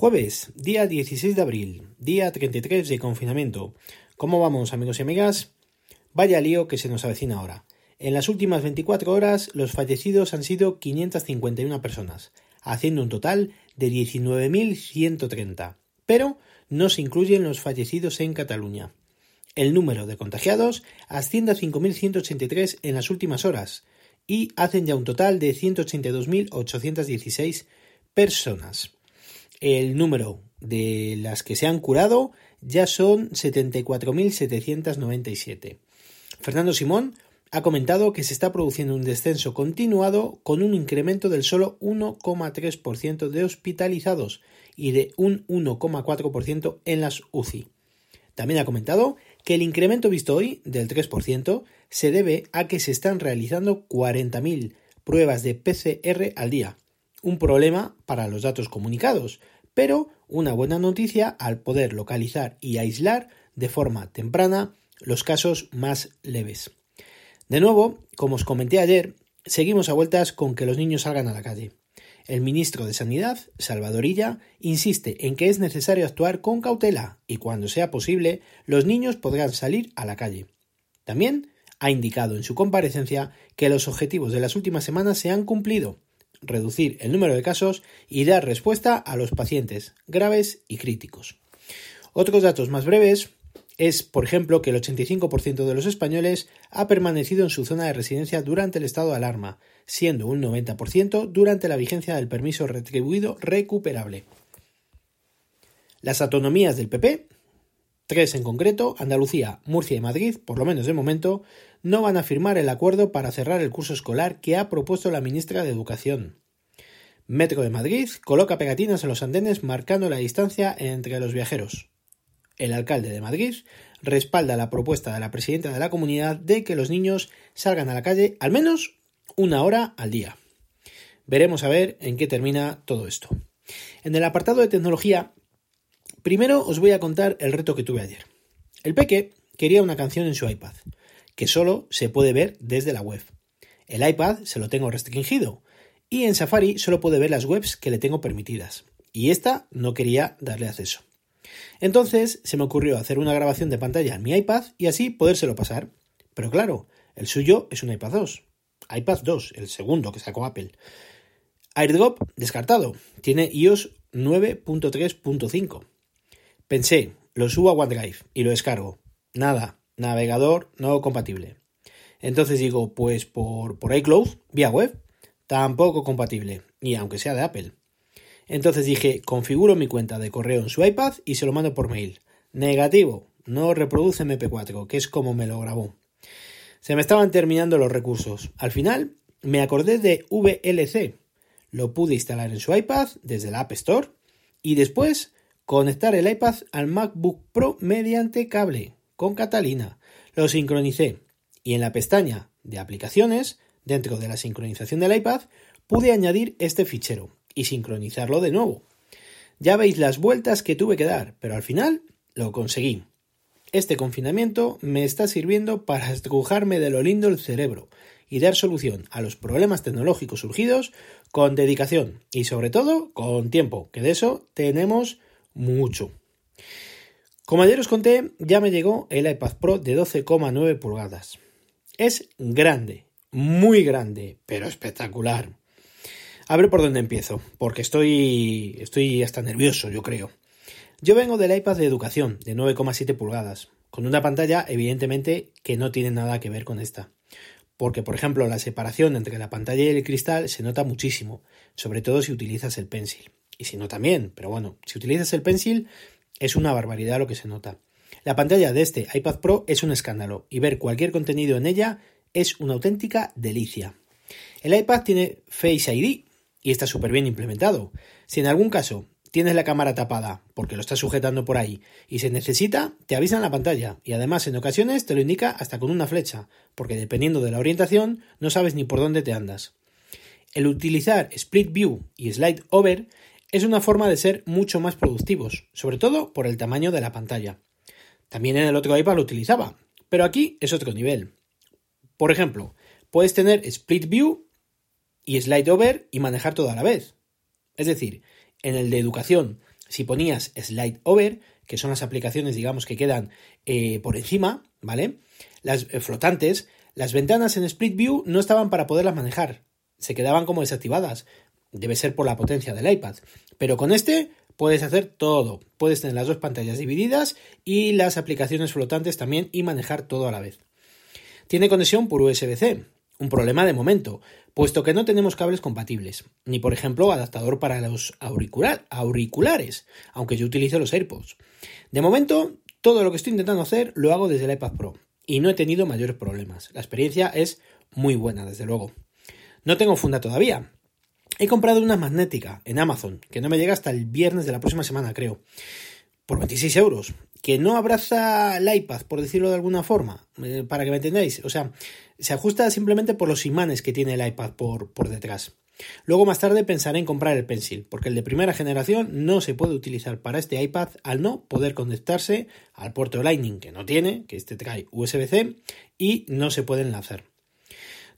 Jueves, día 16 de abril, día 33 de confinamiento. ¿Cómo vamos, amigos y amigas? Vaya lío que se nos avecina ahora. En las últimas 24 horas, los fallecidos han sido 551 personas, haciendo un total de 19.130. Pero no se incluyen los fallecidos en Cataluña. El número de contagiados asciende a 5.183 en las últimas horas y hacen ya un total de 182.816 personas. El número de las que se han curado ya son 74.797. Fernando Simón ha comentado que se está produciendo un descenso continuado con un incremento del solo 1,3% de hospitalizados y de un 1,4% en las UCI. También ha comentado que el incremento visto hoy del 3% se debe a que se están realizando 40.000 pruebas de PCR al día, un problema para los datos comunicados, pero una buena noticia al poder localizar y aislar de forma temprana los casos más leves. De nuevo, como os comenté ayer, seguimos a vueltas con que los niños salgan a la calle. El ministro de Sanidad, Salvadorilla, insiste en que es necesario actuar con cautela y cuando sea posible, los niños podrán salir a la calle. También ha indicado en su comparecencia que los objetivos de las últimas semanas se han cumplido reducir el número de casos y dar respuesta a los pacientes graves y críticos. Otros datos más breves es, por ejemplo, que el 85% de los españoles ha permanecido en su zona de residencia durante el estado de alarma, siendo un 90% durante la vigencia del permiso retribuido recuperable. Las autonomías del PP Tres en concreto, Andalucía, Murcia y Madrid, por lo menos de momento, no van a firmar el acuerdo para cerrar el curso escolar que ha propuesto la ministra de Educación. Metro de Madrid coloca pegatinas en los andenes marcando la distancia entre los viajeros. El alcalde de Madrid respalda la propuesta de la presidenta de la comunidad de que los niños salgan a la calle al menos una hora al día. Veremos a ver en qué termina todo esto. En el apartado de tecnología Primero os voy a contar el reto que tuve ayer. El peque quería una canción en su iPad, que solo se puede ver desde la web. El iPad se lo tengo restringido y en Safari solo puede ver las webs que le tengo permitidas. Y esta no quería darle acceso. Entonces se me ocurrió hacer una grabación de pantalla en mi iPad y así podérselo pasar. Pero claro, el suyo es un iPad 2. iPad 2, el segundo que sacó Apple. AirDrop descartado. Tiene iOS 9.3.5. Pensé, lo subo a OneDrive y lo descargo. Nada, navegador no compatible. Entonces digo, pues por, por iCloud, vía web, tampoco compatible, y aunque sea de Apple. Entonces dije, configuro mi cuenta de correo en su iPad y se lo mando por mail. Negativo, no reproduce MP4, que es como me lo grabó. Se me estaban terminando los recursos. Al final me acordé de VLC. Lo pude instalar en su iPad desde la App Store y después Conectar el iPad al MacBook Pro mediante cable con Catalina. Lo sincronicé y en la pestaña de aplicaciones, dentro de la sincronización del iPad, pude añadir este fichero y sincronizarlo de nuevo. Ya veis las vueltas que tuve que dar, pero al final lo conseguí. Este confinamiento me está sirviendo para estrujarme de lo lindo el cerebro y dar solución a los problemas tecnológicos surgidos con dedicación y sobre todo con tiempo, que de eso tenemos mucho. Como ayer os conté, ya me llegó el iPad Pro de 12,9 pulgadas. Es grande, muy grande, pero espectacular. A ver por dónde empiezo, porque estoy, estoy hasta nervioso, yo creo. Yo vengo del iPad de educación, de 9,7 pulgadas, con una pantalla evidentemente que no tiene nada que ver con esta. Porque, por ejemplo, la separación entre la pantalla y el cristal se nota muchísimo, sobre todo si utilizas el pencil y si no también, pero bueno, si utilizas el pencil es una barbaridad lo que se nota. La pantalla de este iPad Pro es un escándalo y ver cualquier contenido en ella es una auténtica delicia. El iPad tiene Face ID y está súper bien implementado. Si en algún caso tienes la cámara tapada porque lo estás sujetando por ahí y se necesita, te avisa en la pantalla y además en ocasiones te lo indica hasta con una flecha, porque dependiendo de la orientación no sabes ni por dónde te andas. El utilizar Split View y Slide Over es una forma de ser mucho más productivos, sobre todo por el tamaño de la pantalla. También en el otro iPad lo utilizaba, pero aquí es otro nivel. Por ejemplo, puedes tener Split View y Slide Over y manejar todo a la vez. Es decir, en el de educación si ponías slide over, que son las aplicaciones, digamos, que quedan eh, por encima, ¿vale? Las eh, flotantes, las ventanas en Split View no estaban para poderlas manejar, se quedaban como desactivadas. Debe ser por la potencia del iPad. Pero con este puedes hacer todo. Puedes tener las dos pantallas divididas y las aplicaciones flotantes también y manejar todo a la vez. Tiene conexión por USB-C, un problema de momento, puesto que no tenemos cables compatibles, ni por ejemplo adaptador para los auriculares, aunque yo utilizo los AirPods. De momento, todo lo que estoy intentando hacer lo hago desde el iPad Pro y no he tenido mayores problemas. La experiencia es muy buena, desde luego. No tengo funda todavía. He comprado una magnética en Amazon, que no me llega hasta el viernes de la próxima semana, creo, por 26 euros, que no abraza el iPad, por decirlo de alguna forma, eh, para que me entendáis. O sea, se ajusta simplemente por los imanes que tiene el iPad por, por detrás. Luego más tarde pensaré en comprar el Pencil, porque el de primera generación no se puede utilizar para este iPad al no poder conectarse al puerto Lightning que no tiene, que este trae USB-C y no se puede enlazar.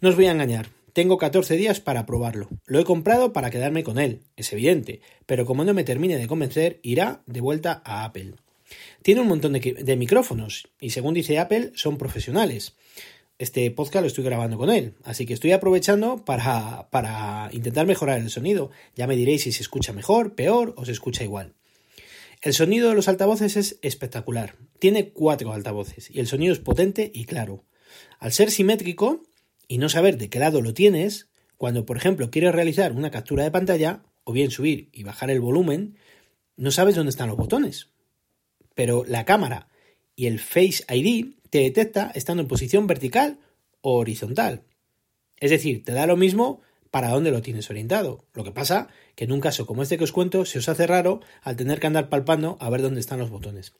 No os voy a engañar, tengo 14 días para probarlo. Lo he comprado para quedarme con él, es evidente, pero como no me termine de convencer, irá de vuelta a Apple. Tiene un montón de, micrófonos y según dice Apple son profesionales este podcast lo estoy grabando con él, así que estoy aprovechando para, para intentar mejorar el sonido. Ya me diréis si se escucha mejor, peor o se escucha igual. El sonido de los altavoces es espectacular. Tiene cuatro altavoces y el sonido es potente y claro. Al ser simétrico y no saber de qué lado lo tienes, cuando por ejemplo quieres realizar una captura de pantalla o bien subir y bajar el volumen, no sabes dónde están los botones. Pero la cámara y el Face ID te detecta estando en posición vertical o horizontal. Es decir, te da lo mismo para dónde lo tienes orientado. Lo que pasa que en un caso como este que os cuento se os hace raro al tener que andar palpando a ver dónde están los botones.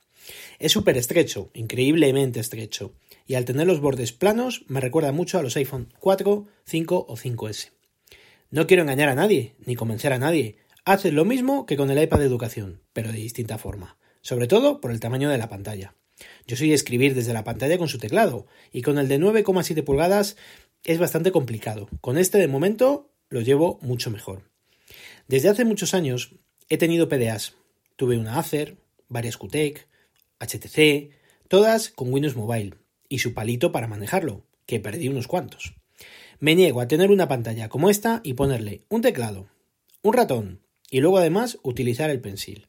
Es súper estrecho, increíblemente estrecho, y al tener los bordes planos me recuerda mucho a los iPhone 4, 5 o 5S. No quiero engañar a nadie, ni convencer a nadie. Haces lo mismo que con el iPad de educación, pero de distinta forma, sobre todo por el tamaño de la pantalla. Yo soy escribir desde la pantalla con su teclado, y con el de 9,7 pulgadas es bastante complicado. Con este de momento lo llevo mucho mejor. Desde hace muchos años he tenido PDAs. Tuve una Acer, varias QTEC, HTC, todas con Windows Mobile y su palito para manejarlo, que perdí unos cuantos. Me niego a tener una pantalla como esta y ponerle un teclado, un ratón y luego además utilizar el pencil.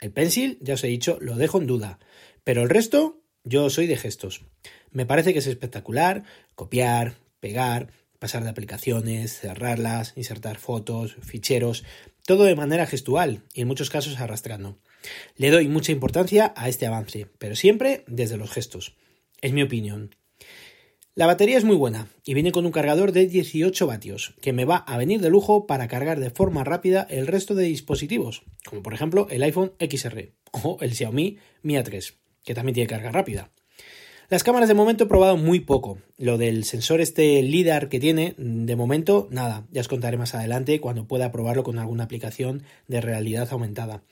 El pencil, ya os he dicho, lo dejo en duda, pero el resto, yo soy de gestos. Me parece que es espectacular copiar, pegar, pasar de aplicaciones, cerrarlas, insertar fotos, ficheros, todo de manera gestual y en muchos casos arrastrando. Le doy mucha importancia a este avance, pero siempre desde los gestos. Es mi opinión. La batería es muy buena y viene con un cargador de 18 vatios, que me va a venir de lujo para cargar de forma rápida el resto de dispositivos, como por ejemplo el iPhone XR o el Xiaomi Mi A3 que también tiene carga rápida. Las cámaras de momento he probado muy poco. Lo del sensor este LIDAR que tiene, de momento, nada. Ya os contaré más adelante cuando pueda probarlo con alguna aplicación de realidad aumentada.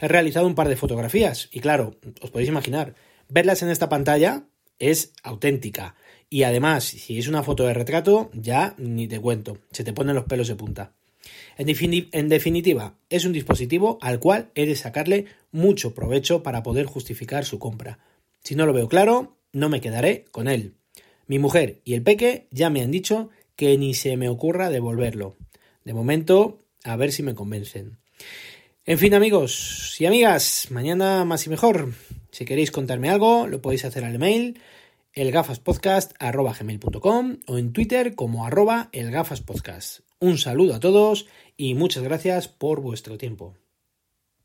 He realizado un par de fotografías y claro, os podéis imaginar, verlas en esta pantalla es auténtica. Y además, si es una foto de retrato, ya ni te cuento, se te ponen los pelos de punta. En, definitiva, es un dispositivo al cual he de sacarle mucho provecho para poder justificar su compra. Si no lo veo claro, no me quedaré con él. Mi mujer y el peque ya me han dicho que ni se me ocurra devolverlo. De momento, a ver si me convencen. En fin, amigos y amigas, mañana más y mejor. Si queréis contarme algo, lo podéis hacer al email elgafaspodcast.com o en Twitter como arroba elgafaspodcast. Un saludo a todos y muchas gracias por vuestro tiempo.